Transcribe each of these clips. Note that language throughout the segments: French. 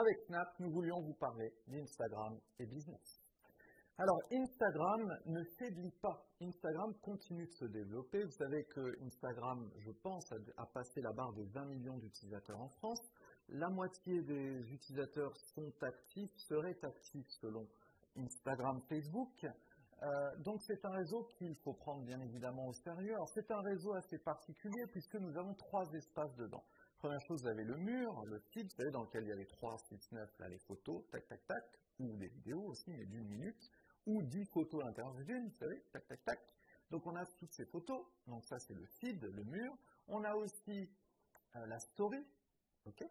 Avec Snap, nous voulions vous parler d'Instagram et business. Alors, Instagram ne faiblit pas. Instagram continue de se développer. Vous savez que Instagram, je pense, a, passé la barre des 20 millions d'utilisateurs en France. La moitié des utilisateurs sont actifs, seraient actifs selon Instagram, Facebook. Euh, donc c'est un réseau qu'il faut prendre bien évidemment au sérieux. c'est un réseau assez particulier puisque nous avons trois espaces dedans. Première chose, vous avez le mur, le feed, vous savez, dans lequel il y a les 3, 6, 9, là, les photos, tac, tac, tac, ou des vidéos aussi, mais d'une minute, ou 10 photos à l'intérieur d'une, vous savez, tac, tac, tac. Donc on a toutes ces photos, donc ça c'est le feed, le mur. On a aussi euh, la story, ok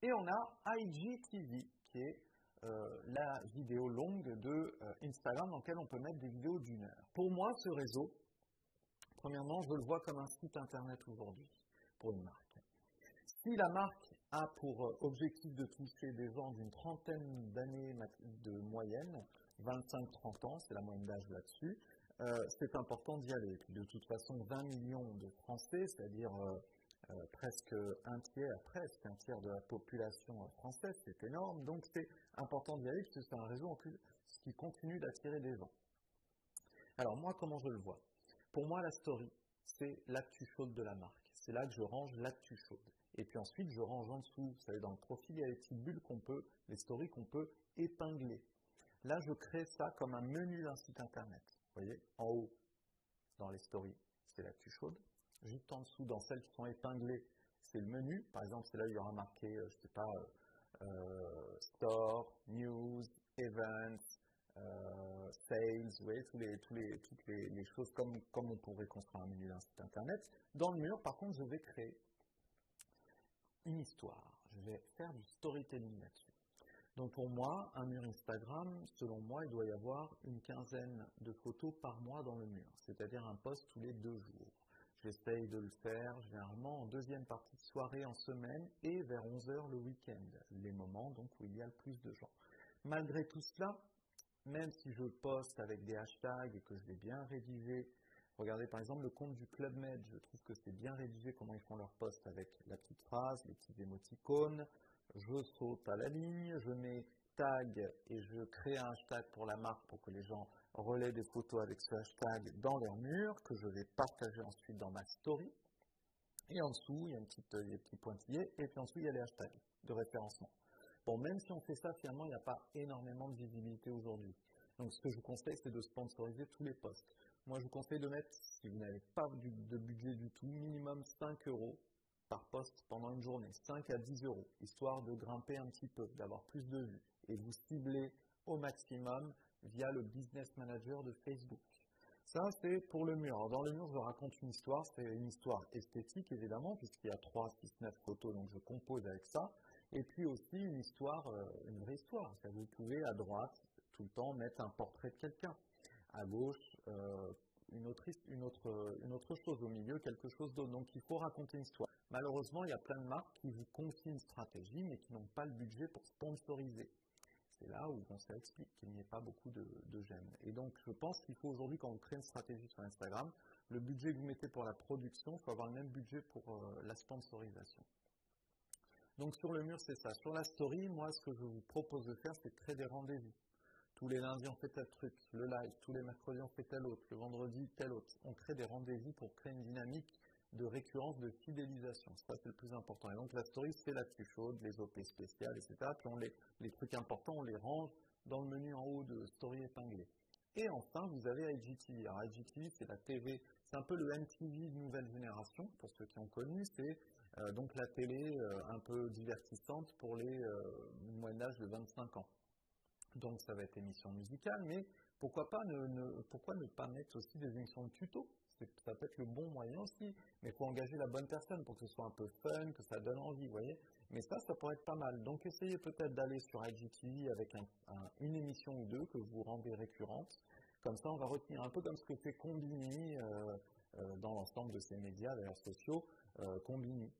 Et on a IGTV, qui est euh, la vidéo longue de euh, Instagram dans laquelle on peut mettre des vidéos d'une heure. Pour moi, ce réseau, premièrement, je le vois comme un site internet aujourd'hui pour une marque. Si la marque a pour euh, objectif de toucher des gens d'une trentaine d'années de moyenne, 25-30 ans, c'est la moyenne d'âge là-dessus, c'est important d'y aller. de toute façon, 20 millions de Français, c'est-à-dire euh, presque un tiers, presque un tiers de la population française, c'est énorme. Donc c'est important d'y aller puisque c'est un réseau en plus qui continue d'attirer des gens. Alors moi, comment je le vois? Pour moi, la story, c'est l'actu chaude de la marque. C'est là que je range l'actu chaude. Et puis ensuite, je range en dessous. Vous savez, dans le profil, il y a les petites bulles qu'on peut, les stories qu'on peut épingler. Là, je crée ça comme un menu d'un site internet. Vous voyez, en haut, dans les stories, c'est l'actu chaude. Juste en dessous, dans celles qui sont épinglées, c'est le menu. Par exemple, c'est là où il y aura marqué, euh, je ne sais pas, euh, euh, store, news, events, sales, vous voyez, tous les, tous les, toutes les, choses comme on pourrait construire un menu d'un site internet. Dans le mur, par contre, je vais créer une histoire. Je vais faire du storytelling là-dessus. Donc pour moi, un mur Instagram, selon moi, il doit y avoir une quinzaine de photos par mois dans le mur, c'est-à-dire un post tous les deux jours. J'essaye de le faire généralement en deuxième partie de soirée en semaine et vers 11h le week-end, les moments donc où il y a le plus de gens. Malgré tout cela, même si je poste avec des hashtags et que je vais bien rédiger, regardez par exemple le compte du Club Med, je trouve que c'est bien rédigé comment ils font leur post avec la petite phrase, les petits émoticônes, je saute à la ligne, je mets tag et je crée un hashtag pour la marque pour que les gens relaient des photos avec ce hashtag dans leur mur que je vais partager ensuite dans ma story. Et en dessous, il y a un petit, des petits pointillés et puis ensuite il y a les hashtags de référencement. Bon, même si on fait ça, finalement, il n'y a pas énormément de visibilité aujourd'hui. Donc, ce que je vous conseille, c'est de sponsoriser tous les posts. Moi, je vous conseille de mettre, si vous n'avez pas de budget du tout, minimum 5 euros par poste pendant une journée, 5 à 10 euros, histoire de grimper un petit peu, d'avoir plus de vues et vous ciblez au maximum via le business manager de Facebook. Ça, c'est pour le mur. dans le mur, je raconte une histoire. C'est une histoire esthétique, évidemment, puisqu'il y a 3, 6, 9 photos, donc je compose avec ça. Et puis aussi une histoire, euh, une vraie histoire. Vous pouvez à droite, tout le temps, mettre un portrait de quelqu'un. À gauche, euh, une, autre, une, autre, une autre chose. Au milieu, quelque chose d'autre. Donc il faut raconter une histoire. Malheureusement, il y a plein de marques qui vous confient une stratégie, mais qui n'ont pas le budget pour sponsoriser c'est là où on s'explique qu'il n'y ait pas beaucoup de, de. Et donc, je pense qu'il faut aujourd'hui, quand on crée une stratégie sur Instagram, le budget que vous mettez pour la production, il faut avoir le même budget pour euh, la sponsorisation. Donc, sur le mur, c'est ça. Sur la story, moi, ce que je vous propose de faire, c'est de créer des rendez-vous. Tous les lundis, on fait tel truc, le live, tous les mercredis, on fait tel autre, le vendredi, tel autre. On crée des rendez-vous pour créer une dynamique de récurrence, de fidélisation. Ça, c'est le plus important. Et donc, la story, c'est la plus chaude, les OP spéciales, etc. Puis, les trucs importants, on les range dans le menu en haut de story épinglé. Et enfin, vous avez IGTV. Alors, IGTV, c'est la TV, c'est un peu le MTV de nouvelle génération, pour ceux qui ont connu. C'est euh, donc la télé euh, un peu divertissante pour les euh, moyen âge de 25 ans. Donc, ça va être émission musicale, mais pourquoi pas ne, pourquoi ne pas mettre aussi des émissions de tuto? Ça peut être le bon moyen aussi, mais il faut engager la bonne personne pour que ce soit un peu fun, que ça donne envie, vous voyez? Mais ça, ça pourrait être pas mal. Donc essayez peut-être d'aller sur IGTV avec une émission ou deux que vous rendez récurrente. Comme ça, on va retenir un peu comme ce que fait Combini euh, euh, dans l'ensemble de ces médias, d'ailleurs sociaux, euh, Combini.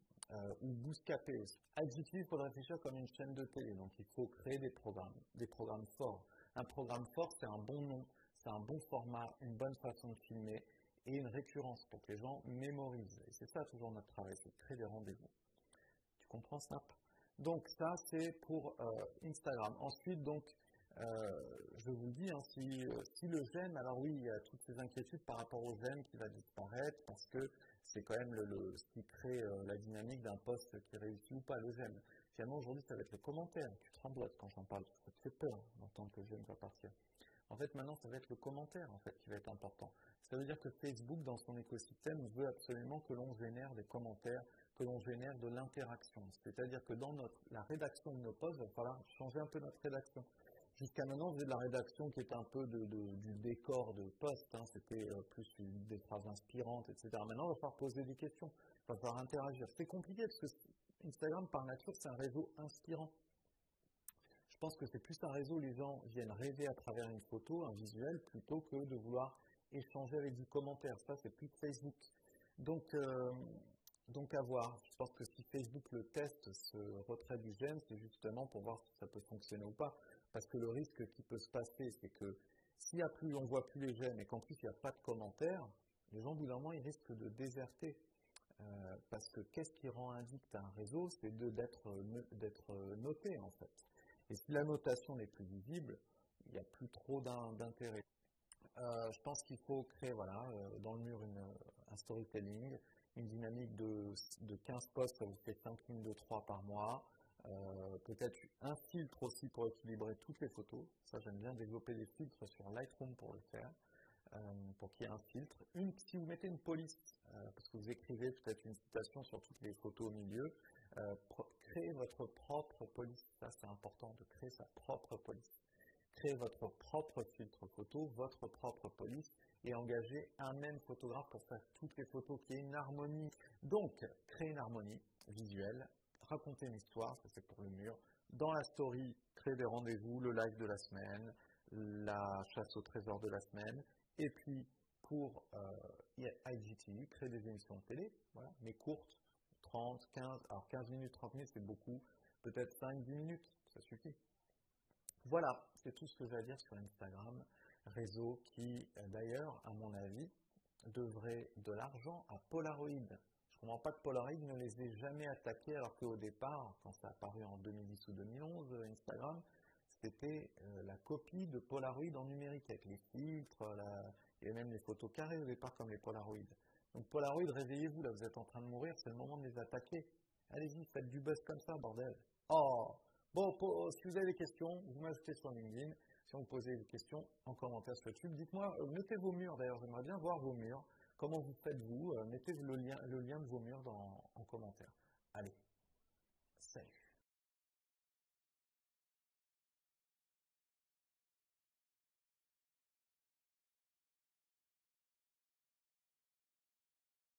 Ou Bouscapé aussi. IGTV, il faut réfléchir comme une chaîne de télé, donc il faut créer des programmes, des programmes forts. Un programme fort, c'est un bon nom, c'est un bon format, une bonne façon de filmer, et une récurrence pour que les gens mémorisent. Et c'est ça toujours notre travail, c'est créer des rendez-vous. Tu comprends Snap? Donc ça, c'est pour Instagram. Ensuite, donc, je vous le dis, hein, si, si, le j'aime, alors oui, il y a toutes ces inquiétudes par rapport au j'aime qui va disparaître parce que c'est quand même ce qui crée la dynamique d'un poste qui réussit ou pas, le j'aime. Finalement, aujourd'hui, ça va être le commentaire. Tu tremblotes quand j'en parle, ça te fait peur d'entendre que le j'aime va partir. En fait, maintenant, ça va être le commentaire en fait, qui va être important. Ça veut dire que Facebook, dans son écosystème, veut absolument que l'on génère des commentaires, que l'on génère de l'interaction. C'est-à-dire que dans notre, la rédaction de nos posts, il va falloir changer un peu notre rédaction. Jusqu'à maintenant, vous de la rédaction qui était un peu de, du décor de poste, hein. c'était euh, plus des phrases inspirantes, etc. Maintenant, il va falloir poser des questions, il va falloir interagir. C'est compliqué parce que Instagram, par nature, c'est un réseau inspirant. Je pense que c'est plus un réseau où les gens viennent rêver à travers une photo, un visuel, plutôt que de vouloir échanger avec du commentaire. Ça, c'est plus Facebook. Donc, euh, donc à voir. Je pense que si Facebook le teste, ce retrait du gène, c'est justement pour voir si ça peut fonctionner ou pas. Parce que le risque qui peut se passer, c'est que s'il a plus, on voit plus les gènes et qu'en plus il n'y a pas de commentaires, les gens, au bout d'un moment, ils risquent de déserter. Euh, parce que qu'est-ce qui rend addict un réseau C'est d'être noté, en fait. Et si la notation n'est plus visible, il n'y a plus trop d'intérêt. Euh, je pense qu'il faut créer voilà, euh, dans le mur un storytelling, une dynamique de, 15 posts, ça vous fait 5 lignes de 3 par mois. Euh, peut-être un filtre aussi pour équilibrer toutes les photos. Ça, j'aime bien développer des filtres sur Lightroom pour le faire, pour qu'il y ait un filtre. Une, si vous mettez une police, parce que vous écrivez peut-être une citation sur toutes les photos au milieu, euh, créer votre propre police. Ça, c'est important de créer sa propre police. Créer votre propre filtre photo, votre propre police et engager un même photographe pour faire toutes les photos, qui ait une harmonie. Donc, créer une harmonie visuelle, raconter une histoire, ça c'est pour le mur. Dans la story, créer des rendez-vous, le live de la semaine, la chasse au trésor de la semaine. Et puis, pour euh, IGTV, créer des émissions de télé, voilà, mais courtes, 30, 15, alors 15 minutes, 30 minutes, c'est beaucoup. Peut-être 5, 10 minutes, ça suffit. Voilà, c'est tout ce que j'ai à dire sur Instagram, réseau qui, euh, d'ailleurs, à mon avis, devrait de l'argent à Polaroid. Comprends pas que Polaroid ne les ait jamais attaqués, alors qu'au départ, quand ça a apparu en 2010 ou 2011, Instagram, c'était euh, la copie de Polaroid en numérique, avec les filtres, la... et même les photos carrées au départ comme les Polaroid. Donc Polaroid, réveillez-vous, là vous êtes en train de mourir, c'est le moment de les attaquer. Allez-y, faites du buzz comme ça, bordel. Oh Bon, si vous avez des questions, vous m'ajoutez sur LinkedIn. Si vous posez des questions en commentaire sur YouTube, dites-moi, euh, mettez vos murs d'ailleurs, j'aimerais bien voir vos murs. Comment vous faites-vous euh, Mettez le lien, le lien de vos murs dans, en commentaire. Allez, salut.